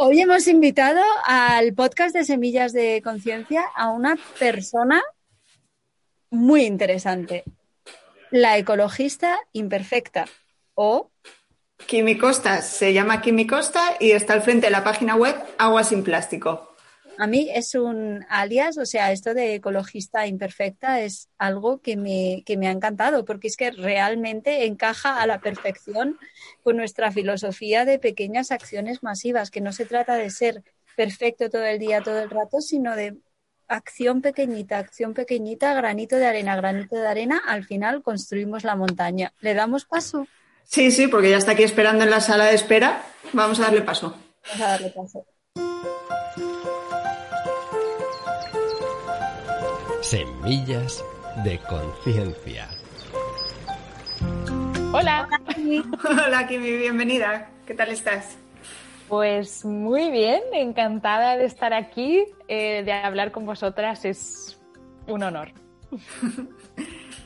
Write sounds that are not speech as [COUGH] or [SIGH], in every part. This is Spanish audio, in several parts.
Hoy hemos invitado al podcast de Semillas de Conciencia a una persona muy interesante, la ecologista imperfecta o Kimi Costa, se llama Kimi Costa y está al frente de la página web Agua sin Plástico. A mí es un alias, o sea, esto de ecologista imperfecta es algo que me, que me ha encantado, porque es que realmente encaja a la perfección con nuestra filosofía de pequeñas acciones masivas, que no se trata de ser perfecto todo el día, todo el rato, sino de acción pequeñita, acción pequeñita, granito de arena, granito de arena, al final construimos la montaña. ¿Le damos paso? Sí, sí, porque ya está aquí esperando en la sala de espera. Vamos a darle paso. Vamos a darle paso. Semillas de conciencia. Hola. [LAUGHS] Hola, Kimi, bienvenida. ¿Qué tal estás? Pues muy bien, encantada de estar aquí, eh, de hablar con vosotras, es un honor. [LAUGHS]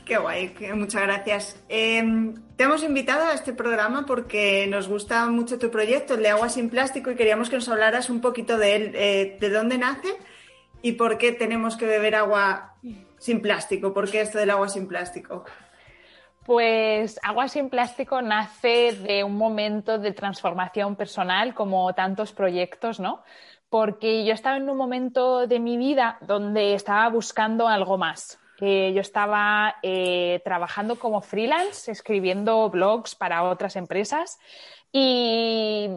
Qué guay, muchas gracias. Eh, te hemos invitado a este programa porque nos gusta mucho tu proyecto, el de Agua sin Plástico, y queríamos que nos hablaras un poquito de él, eh, de dónde nace y por qué tenemos que beber agua sin plástico, por qué esto del agua sin plástico. Pues Agua sin Plástico nace de un momento de transformación personal, como tantos proyectos, ¿no? Porque yo estaba en un momento de mi vida donde estaba buscando algo más. Yo estaba eh, trabajando como freelance, escribiendo blogs para otras empresas y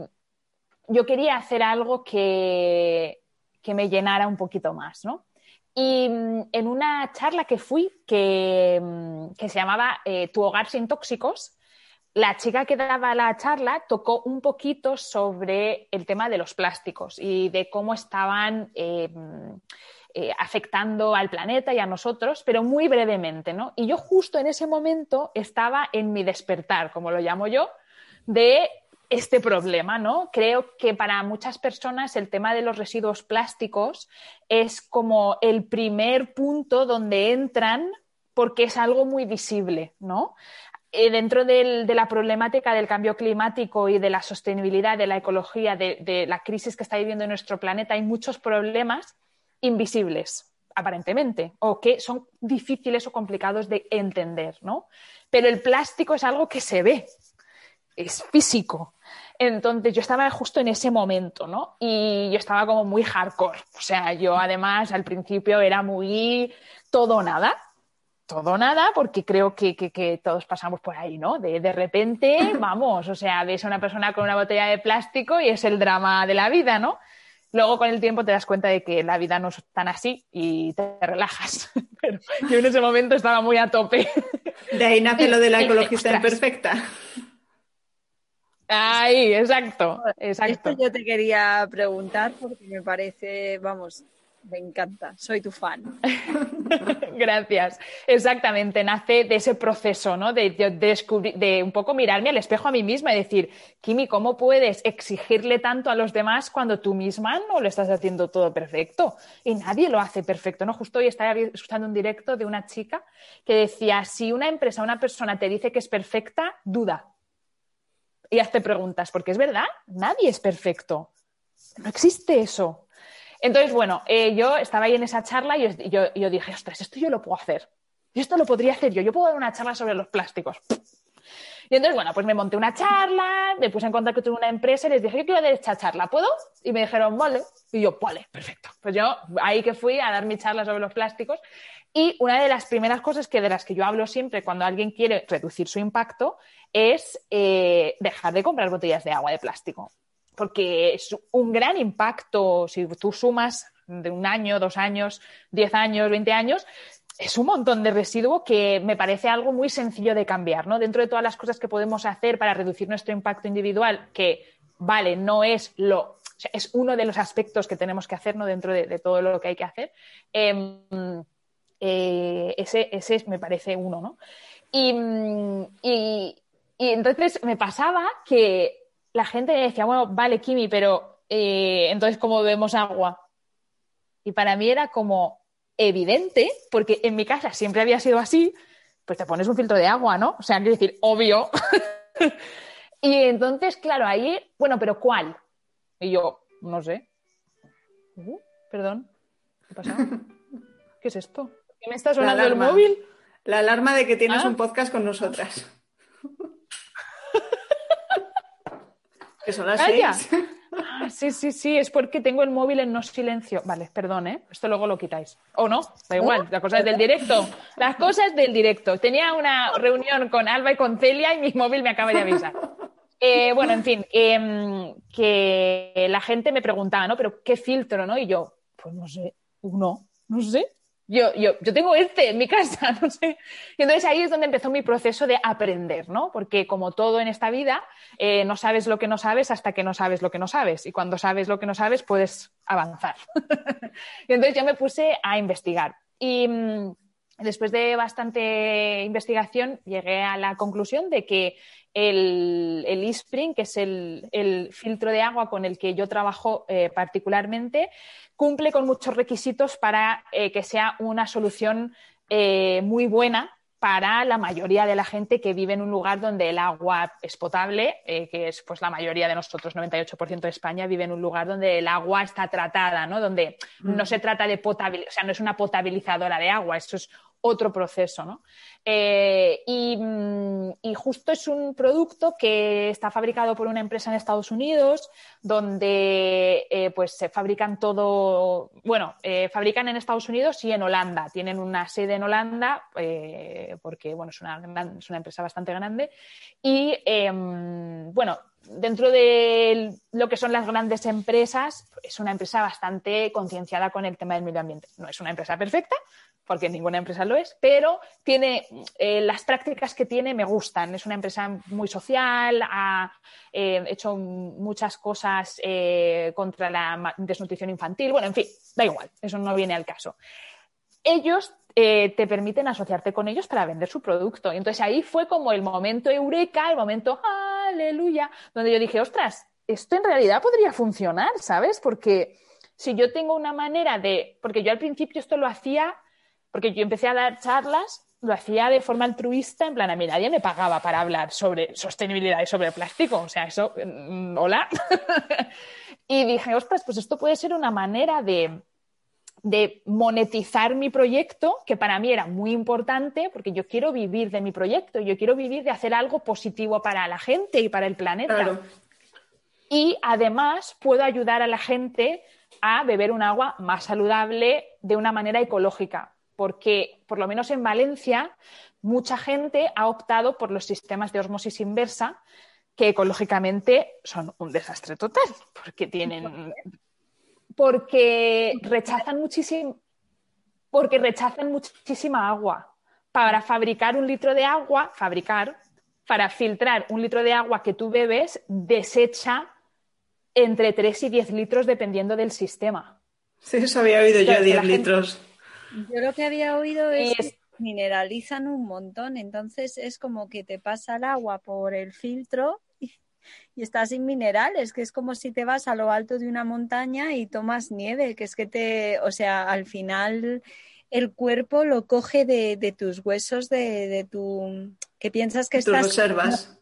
yo quería hacer algo que, que me llenara un poquito más, ¿no? Y mm, en una charla que fui, que, mm, que se llamaba eh, Tu hogar sin tóxicos, la chica que daba la charla tocó un poquito sobre el tema de los plásticos y de cómo estaban eh, mm, eh, afectando al planeta y a nosotros, pero muy brevemente, ¿no? Y yo justo en ese momento estaba en mi despertar, como lo llamo yo, de este problema, ¿no? Creo que para muchas personas el tema de los residuos plásticos es como el primer punto donde entran porque es algo muy visible, ¿no? Eh, dentro de la problemática del cambio climático y de la sostenibilidad, de la ecología, de, de la crisis que está viviendo nuestro planeta, hay muchos problemas invisibles, aparentemente, o que son difíciles o complicados de entender, ¿no? Pero el plástico es algo que se ve, es físico. Entonces yo estaba justo en ese momento, ¿no? Y yo estaba como muy hardcore. O sea, yo además al principio era muy todo nada. Todo nada, porque creo que, que- que todos pasamos por ahí, ¿no? De, de repente, [LAUGHS] vamos, o sea, ves a una persona con una botella de plástico y es el drama de la vida, ¿no? Luego con el tiempo te das cuenta de que la vida no es tan así y te relajas. [LAUGHS] Pero yo en ese momento estaba muy a tope. De ahí nace lo de la [LAUGHS] ecologista imperfecta. Ahí, exacto, exacto. Esto yo te quería preguntar porque me parece, vamos, me encanta, soy tu fan. [LAUGHS] Gracias. Exactamente, nace de ese proceso, ¿no? De, de descubrir, de un poco mirarme al espejo a mí misma y decir, Kimi, ¿cómo puedes exigirle tanto a los demás cuando tú misma no lo estás haciendo todo perfecto? Y nadie lo hace perfecto, ¿no? Justo hoy estaba escuchando un directo de una chica que decía, si una empresa, una persona te dice que es perfecta, duda. Y hazte preguntas, porque es verdad, nadie es perfecto. No existe eso. Entonces, bueno, eh, yo estaba ahí en esa charla y yo, yo- yo dije, ostras, esto yo lo puedo hacer. Y esto lo podría hacer yo. Yo puedo dar una charla sobre los plásticos. Y entonces, bueno, pues me monté una charla, me puse en contacto con una empresa y les dije, yo quiero dar esta charla, ¿puedo? Y me dijeron, vale. Y yo, vale, perfecto. Pues yo ahí que fui a dar mi charla sobre los plásticos. Y una de las primeras cosas que de las que yo hablo siempre cuando alguien quiere reducir su impacto es eh, dejar de comprar botellas de agua de plástico. Porque es un gran impacto si tú sumas de un año, dos años, diez años, veinte años, es un montón de residuo que me parece algo muy sencillo de cambiar, ¿no? Dentro de todas las cosas que podemos hacer para reducir nuestro impacto individual, que, vale, no es lo es uno de los aspectos que tenemos que hacer ¿no? dentro de, todo lo que hay que hacer. Em, eh, ese, ese me parece uno, ¿no? Y, entonces me pasaba que la gente me decía, bueno, vale, Kimi, pero eh, entonces, ¿cómo bebemos agua? Y para mí era como evidente, porque en mi casa siempre había sido así, pues te pones un filtro de agua, ¿no? O sea, quiero decir, obvio. [LAUGHS] y entonces, claro, ahí, bueno, pero ¿cuál? Y yo, no sé. Uh, perdón, ¿qué pasa? [LAUGHS] ¿Qué es esto? ¿Qué me está sonando el móvil? La alarma de que tienes ah. un podcast con nosotras. [LAUGHS] que son las seis. Ah, sí, sí, sí, es porque tengo el móvil en no silencio. Vale, perdón, ¿eh? Esto luego lo quitáis. O no, da igual, las cosas del directo. Las cosas del directo. Tenía una reunión con Alba y con Celia y mi móvil me acaba de avisar. Eh, bueno, en fin, em, que la gente me preguntaba, ¿no? Pero ¿qué filtro, no? Y yo, pues no sé, uno, no sé. Yo, yo, yo tengo este en mi [LAUGHS] casa, no sé. Y entonces ahí es donde empezó mi proceso de aprender, ¿no? Porque como todo en esta vida, eh, no sabes lo que no sabes hasta que no sabes lo que no sabes. Y cuando sabes lo que no sabes, puedes avanzar. [LAUGHS] y entonces yo me puse a investigar. Y mm, después de bastante investigación, llegué a la conclusión de que el, el eSpring, que es el, filtro de agua con el que yo trabajo eh, particularmente, cumple con muchos requisitos para eh, que sea una solución eh, muy buena para la mayoría de la gente que vive en un lugar donde el agua es potable, que es pues la mayoría de nosotros, 98% de España, vive en un lugar donde el agua está tratada, ¿no? Donde no mm. se trata de potabilizar, o sea, no es una potabilizadora de agua, eso es otro proceso. ¿no? Eh, mm, y, justo es un producto que está fabricado por una empresa en Estados Unidos, donde eh, pues se fabrican todo, bueno, eh, fabrican en Estados Unidos y en Holanda. Tienen una sede en Holanda, porque bueno, es una, es una empresa bastante grande. Y em, bueno, dentro de lo que son las grandes empresas, es una empresa bastante concienciada con el tema del medio ambiente. No es una empresa perfecta, porque ninguna empresa lo es, pero tiene eh, las prácticas que tiene me gustan. Es una empresa muy social, ha eh, hecho muchas cosas eh, contra la desnutrición infantil. Bueno, en fin, da igual, eso no viene al caso. Ellos te permiten asociarte con ellos para vender su producto. Entonces ahí fue como el momento eureka, el momento aleluya, donde yo dije, ostras, esto en realidad podría funcionar, ¿sabes? Porque si yo tengo una manera de, porque yo al principio esto lo hacía porque yo empecé a dar charlas, lo hacía de forma altruista, en plan, a mí nadie me pagaba para hablar sobre sostenibilidad y sobre plástico, o sea, eso, mm, hola. [LAUGHS] y dije, ostras, pues esto puede ser una manera de, de monetizar mi proyecto, que para mí era muy importante, porque yo quiero vivir de mi proyecto, yo quiero vivir de hacer algo positivo para la gente y para el planeta. Y además puedo ayudar a la gente a beber un agua más saludable de una manera ecológica porque por lo menos en Valencia mucha gente ha optado por los sistemas de osmosis inversa que ecológicamente son un desastre total, porque tienen [LAUGHS] porque rechazan muchísimo porque rechazan muchísima agua. Para fabricar un litro de agua, fabricar, para filtrar un litro de agua que tú bebes, desecha entre 3 y 10 litros dependiendo del sistema. Sí, eso había oído yo, 10 litros. Yo lo que había oído es, que mineralizan un montón, entonces es como que te pasa el agua por el filtro y, estás sin minerales, que es como si te vas a lo alto de una montaña y tomas nieve, que es que te, o sea, al final el cuerpo lo coge de, tus huesos, de, de, tu, que piensas que estás... reservas.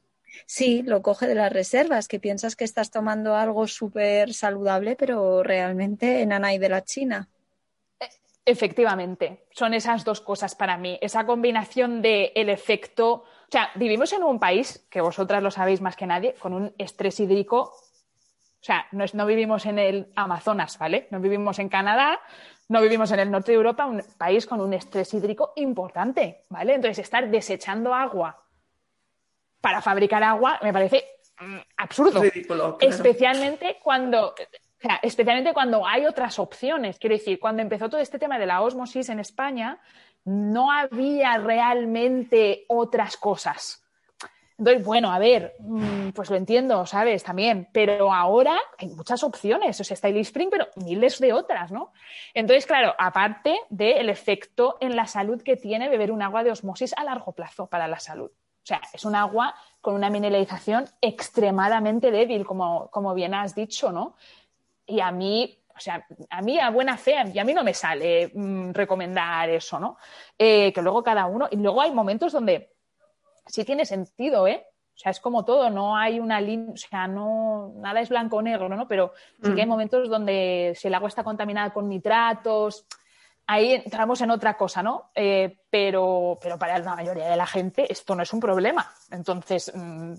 Sí, lo coge de las reservas, que piensas que estás tomando algo súper saludable, pero realmente en Anay de la China. Efectivamente, son esas dos cosas para mí, esa combinación de el efecto, o sea, vivimos en un país, que vosotras lo sabéis más que nadie, con un estrés hídrico, o sea, no, no vivimos en el Amazonas, ¿vale? No vivimos en Canadá, no vivimos en el norte de Europa, un país con un estrés hídrico importante, ¿vale? Entonces, estar desechando agua para fabricar agua me parece mm, absurdo. Especialmente cuando especialmente cuando hay otras opciones. Quiero decir, cuando empezó todo este tema de la osmosis en España, no había realmente otras cosas. Entonces, bueno, a ver, mm, pues lo entiendo, ¿sabes? También, pero ahora hay muchas opciones, o sea, está el Spring, pero miles de otras, ¿no? Entonces, claro, aparte del efecto en la salud que tiene beber un agua de osmosis a largo plazo para la salud. O sea, es un agua con una mineralización extremadamente débil, como, como bien has dicho, ¿no? Y a mí, o sea, a mí a buena fe, y a mí no me sale mm, recomendar eso, ¿no? Eh, que luego cada uno, y luego hay momentos donde sí tiene sentido, ¿eh? O sea, es como todo, no hay una línea, o sea, no, nada es blanco o negro, ¿no? Pero sí que hay mm. momentos donde si el agua está contaminada con nitratos, ahí entramos en otra cosa, ¿no? Eh, pero, pero para la mayoría de la gente esto no es un problema. Entonces, mm,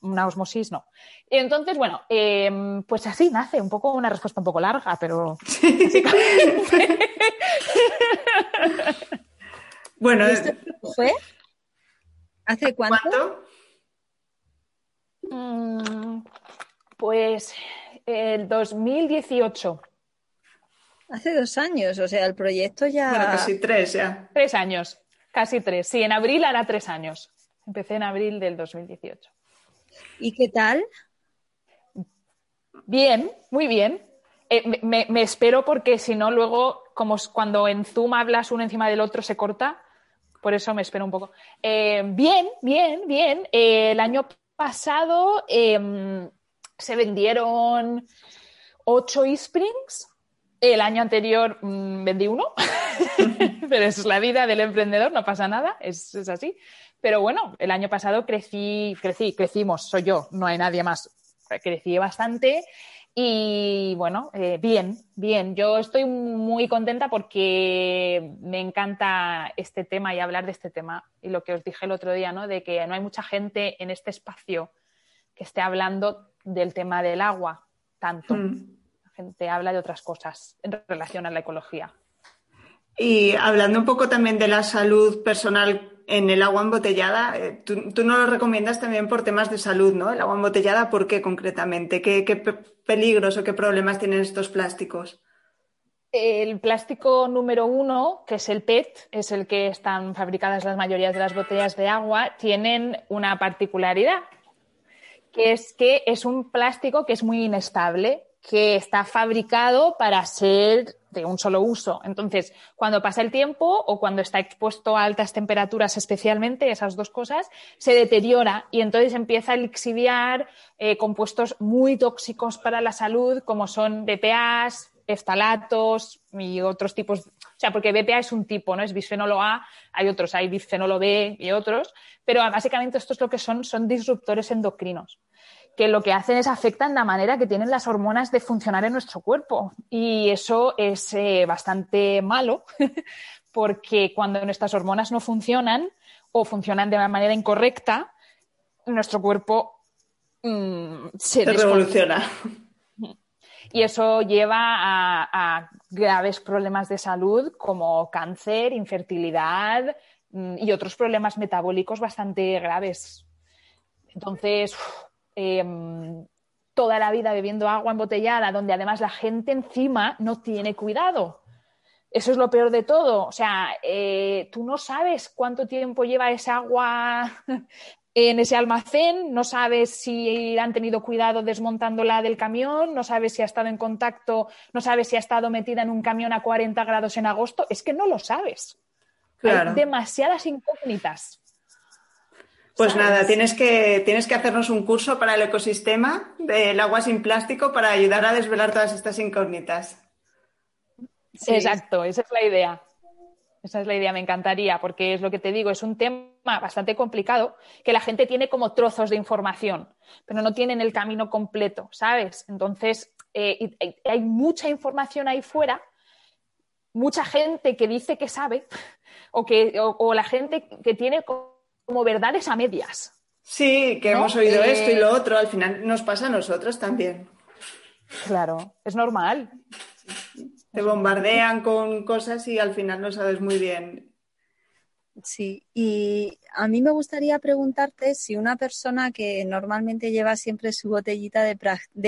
una osmosis no. Y entonces, bueno, em, pues así nace, un poco una respuesta un poco larga, pero. [LAUGHS] bueno, ¿esto fue? ¿Hace cuánto? Mm, pues el 2018. Hace dos años, o sea, el proyecto ya. Bueno, casi tres ya. Tres años, casi tres. Sí, en abril hará tres años. Empecé en abril del 2018. ¿Y qué tal? Bien, muy bien. Eh, me, espero porque si no, luego, como cuando en Zoom hablas uno encima del otro, se corta por eso me espero un poco. Eh, bien, bien, bien. Eh, el año pasado em, se vendieron ocho eSprings. El año anterior mm, vendí uno, [LAUGHS] pero es la vida del emprendedor, no pasa nada, es, así. Pero bueno, el año pasado crecí, crecí, crecimos, soy yo, no hay nadie más. Crecí bastante y bueno, eh, bien, bien. Yo estoy muy contenta porque me encanta este tema y hablar de este tema. Y lo que os dije el otro día, ¿no? De que no hay mucha gente en este espacio que esté hablando del tema del agua tanto. Hmm. La gente habla de otras cosas en relación a la ecología. Y hablando un poco también de la salud personal en el agua embotellada, eh, tú, no lo recomiendas también por temas de salud, ¿no? El agua embotellada, ¿por qué concretamente? ¿Qué, peligros o qué problemas tienen estos plásticos? El plástico número uno, que es el PET, es el que están fabricadas las mayorías de las botellas de agua, tienen una particularidad, que es que es un plástico que es muy inestable, que está fabricado para ser de un solo uso. Entonces, cuando pasa el tiempo o cuando está expuesto a altas temperaturas especialmente, esas dos cosas, se deteriora y entonces empieza a lixiviar eh, compuestos muy tóxicos para la salud, como son BPAs, eftalatos y otros tipos. O sea, porque BPA es un tipo, ¿no? Es bisfenolo A, hay otros, hay bisfenolo B y otros, pero básicamente estos lo que son son disruptores endocrinos que lo que hacen es afectan la manera que tienen las hormonas de funcionar en nuestro cuerpo. Y eso es eh, bastante malo [LAUGHS] porque cuando nuestras hormonas no funcionan o funcionan de una manera incorrecta, nuestro cuerpo mm, se, revoluciona. [LAUGHS] Y eso lleva a, graves problemas de salud como cáncer, infertilidad mm, y otros problemas metabólicos bastante graves. Entonces, Em, toda la vida bebiendo agua embotellada, donde además la gente encima no tiene cuidado. Eso es lo peor de todo. O sea, eh, tú no sabes cuánto tiempo lleva esa agua [LAUGHS] en ese almacén, no sabes si han tenido cuidado desmontándola del camión, no sabes si ha estado en contacto, no sabes si ha estado metida en un camión a 40 grados en agosto. Es que no lo sabes. Hay demasiadas incógnitas. Pues nada, tienes que, tienes que hacernos un curso para el ecosistema del agua sin plástico para ayudar a desvelar todas estas incógnitas. Exacto, esa es la idea. Esa es la idea, me encantaría, porque es lo que te digo, es un tema bastante complicado que la gente tiene como trozos de información, pero no tienen el camino completo, ¿sabes? Entonces, eh, hay mucha información ahí fuera, mucha gente que dice que sabe, [LAUGHS] o, que, o la gente que tiene como verdades a medias. Sí, que hemos oído esto y lo otro, al final nos pasa a nosotros también. Claro, es normal. Te bombardean con cosas y al final no sabes muy bien. Sí, y a mí me gustaría preguntarte si una persona que normalmente lleva siempre su botellita de,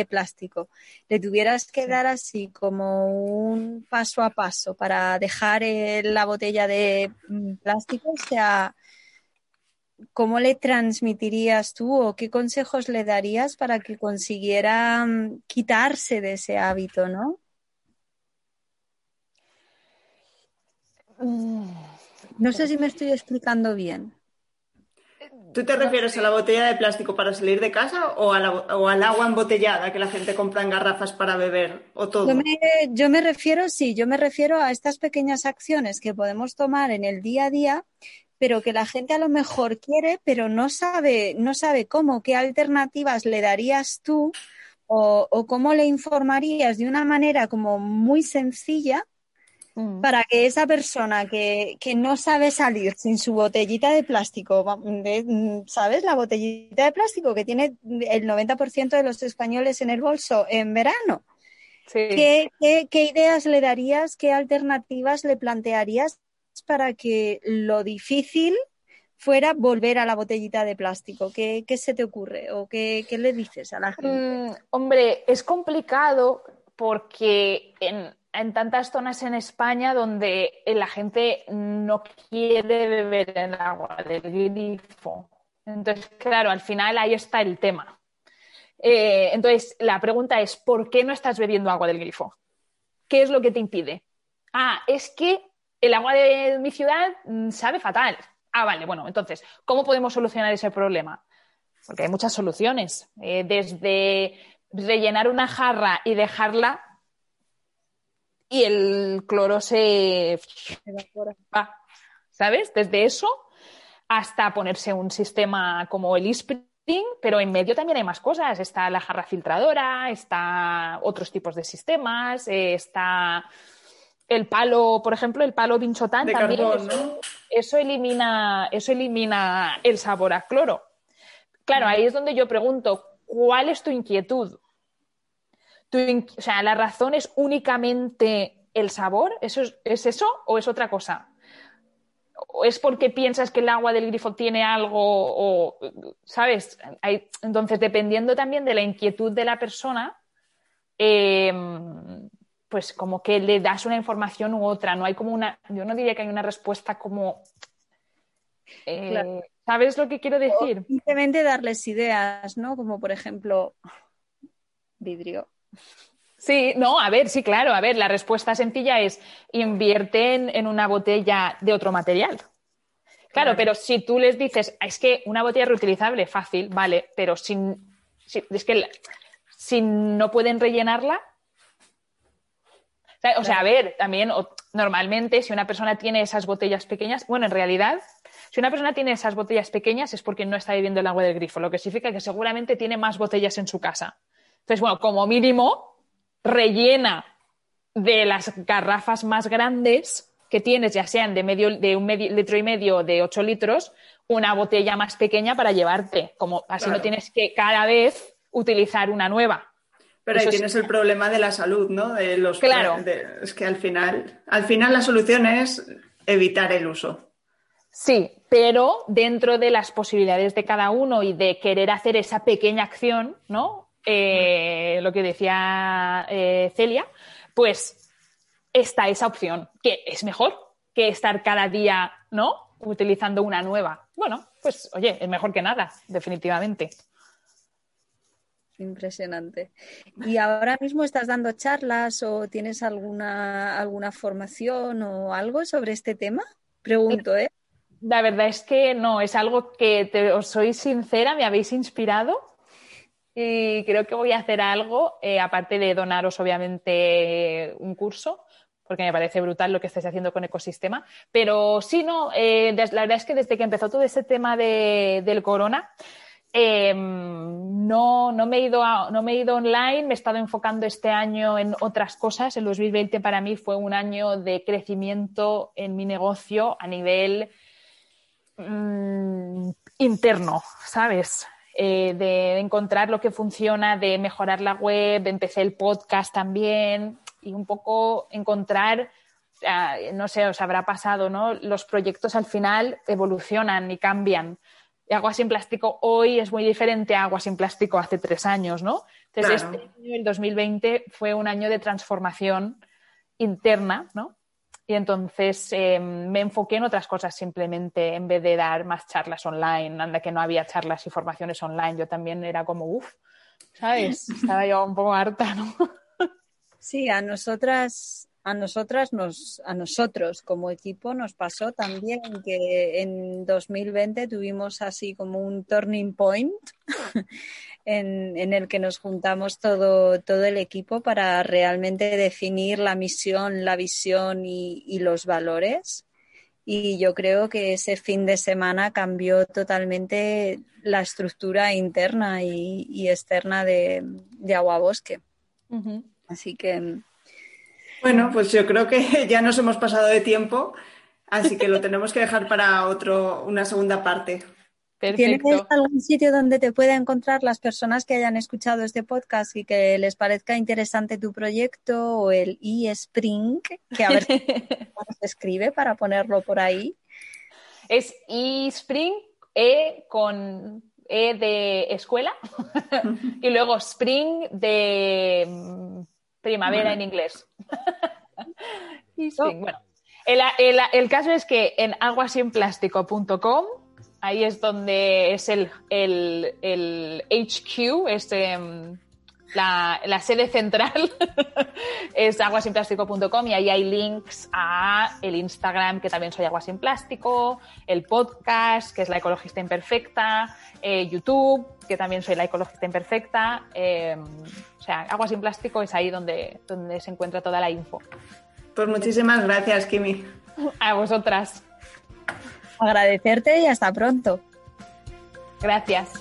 plástico, le tuvieras que dar así como un paso a paso para dejar la botella de mm, plástico, o sea, ¿cómo le transmitirías tú o qué consejos le darías para que consiguiera mm, quitarse de ese hábito, no? Mm. No sé si me estoy explicando bien. ¿Tú te refieres a la botella de plástico para salir de casa o, al agua embotellada que la gente compra en garrafas para beber o todo? Yo me, refiero, sí, yo me refiero a estas pequeñas acciones que podemos tomar en el día a día, pero que la gente a lo mejor quiere, pero no sabe, no sabe cómo, qué alternativas le darías tú o, o cómo le informarías de una manera como muy sencilla Mm. para que esa persona que, no sabe salir sin su botellita de plástico, ¿sabes? La botellita de plástico que tiene el 90% de los españoles en el bolso en verano. ¿Qué, ideas le darías, qué alternativas le plantearías para que lo difícil fuera volver a la botellita de plástico? ¿Qué, se te ocurre o qué, le dices a la gente? Mm, hombre, es complicado porque en, en tantas zonas en España donde la gente no quiere beber el agua del grifo. Entonces, claro, al final ahí está el tema. Eh, entonces, la pregunta es, ¿por qué no estás bebiendo agua del grifo? ¿Qué es lo que te impide? Ah, es que el agua de mi ciudad mm, sabe fatal. Ah, vale, bueno, entonces, ¿cómo podemos solucionar ese problema? Porque hay muchas soluciones, eh, desde rellenar una jarra y dejarla y el cloro se va, ¿sabes? Desde eso hasta ponerse un sistema como el e pero en medio también hay más cosas. Está la jarra filtradora, está otros tipos de sistemas, eh, está el palo, por ejemplo, el palo binchotán también. eso, elimina, eso elimina el sabor a cloro. Claro, ahí es donde yo pregunto, ¿cuál es tu inquietud? o sea, la razón es únicamente el sabor, ¿Eso es, eso o es otra cosa? ¿O es porque piensas que el agua del grifo tiene algo o, sabes? entonces, dependiendo también de la inquietud de la persona, em, pues como que le das una información u otra. No hay como una, yo no diría que hay una respuesta como... Eh, ¿Sabes lo que quiero decir? simplemente darles ideas, ¿no? Como por ejemplo, vidrio. Sí, no, a ver, sí, claro, a ver, la respuesta sencilla es invierten en una botella de otro material. Claro, pero si tú les dices, es que una botella reutilizable, fácil, vale, pero sin, es que si no pueden rellenarla, o sea, a ver, también normalmente si una persona tiene esas botellas pequeñas, bueno, en realidad, si una persona tiene esas botellas pequeñas es porque no está bebiendo el agua del grifo, lo que significa que seguramente tiene más botellas en su casa. Entonces, bueno, como mínimo, rellena de las garrafas más grandes que tienes, ya sean de, medio, de un litro y medio o de ocho litros, una botella más pequeña para llevarte. Como así no tienes que cada vez utilizar una nueva. Pero ahí tienes el problema de la salud, ¿no? De los claro. es que al final, al final la solución es evitar el uso. Sí, pero dentro de las posibilidades de cada uno y de querer hacer esa pequeña acción, ¿no? Eh, lo que decía eh, Celia, pues está esa opción, que es mejor que estar cada día, ¿no? Utilizando una nueva. Bueno, pues oye, es mejor que nada, definitivamente. Impresionante. ¿Y ahora mismo estás dando charlas o tienes alguna, alguna formación o algo sobre este tema? Pregunto, ¿eh? La verdad es que no, es algo que te, os soy sincera, me habéis inspirado y creo que voy a hacer algo, eh, aparte de donaros obviamente un curso, porque me parece brutal lo que estáis haciendo con Ecosistema. Pero sí, no, eh, la verdad es que desde que empezó todo ese tema del corona, em, no, no, me he ido no me he ido online, me he estado enfocando este año en otras cosas. El 2020 para mí fue un año de crecimiento en mi negocio a nivel mm, interno, ¿sabes? Eh, de encontrar lo que funciona, de mejorar la web, empecé el podcast también y un poco encontrar, no sé, os habrá pasado, ¿no? Los proyectos al final evolucionan y cambian. Agua sin plástico hoy es muy diferente a Agua sin plástico hace tres años, ¿no? Entonces, este año, el 2020, fue un año de transformación interna, ¿no? Y entonces em, me enfoqué en otras cosas simplemente, en vez de dar más charlas online, anda que no había charlas y formaciones online, yo también era como, uff, ¿sabes? [LAUGHS] Estaba yo un poco harta, ¿no? Sí, a nosotras, a nosotras nos, a nosotros como equipo nos pasó también que en 2020 tuvimos así como un turning point [LAUGHS] en, el que nos juntamos todo, todo el equipo para realmente definir la misión, la visión y, los valores. Y yo creo que ese fin de semana cambió totalmente la estructura interna y, externa de, de Agua Bosque. Así que. Bueno, pues yo creo que [LAUGHS] ya nos hemos pasado de tiempo, así que lo [LAUGHS] tenemos que dejar para otro, una segunda parte. ¿Tienes algún sitio donde te pueda encontrar las personas que hayan escuchado este podcast y que les parezca interesante tu proyecto o el eSpring? Que a ver [LAUGHS] cómo se escribe para ponerlo por ahí. Es eSpring, E con E de escuela y luego Spring de primavera en inglés. [LAUGHS] Bueno, el, el, caso es que en aguasinplástico.com Ahí es donde es el, el, HQ, este, mm, la, la, sede central [LAUGHS] es aguasinplástico.com y ahí hay links a el Instagram, que también soy Agua Sin Plástico, el podcast, que es La Ecologista Imperfecta, eh, YouTube, que también soy La Ecologista Imperfecta. Eh, o sea, Agua Sin Plástico es ahí donde, donde se encuentra toda la info. Pues muchísimas gracias, Kimi. [LAUGHS] A vosotras agradecerte y hasta pronto. Gracias.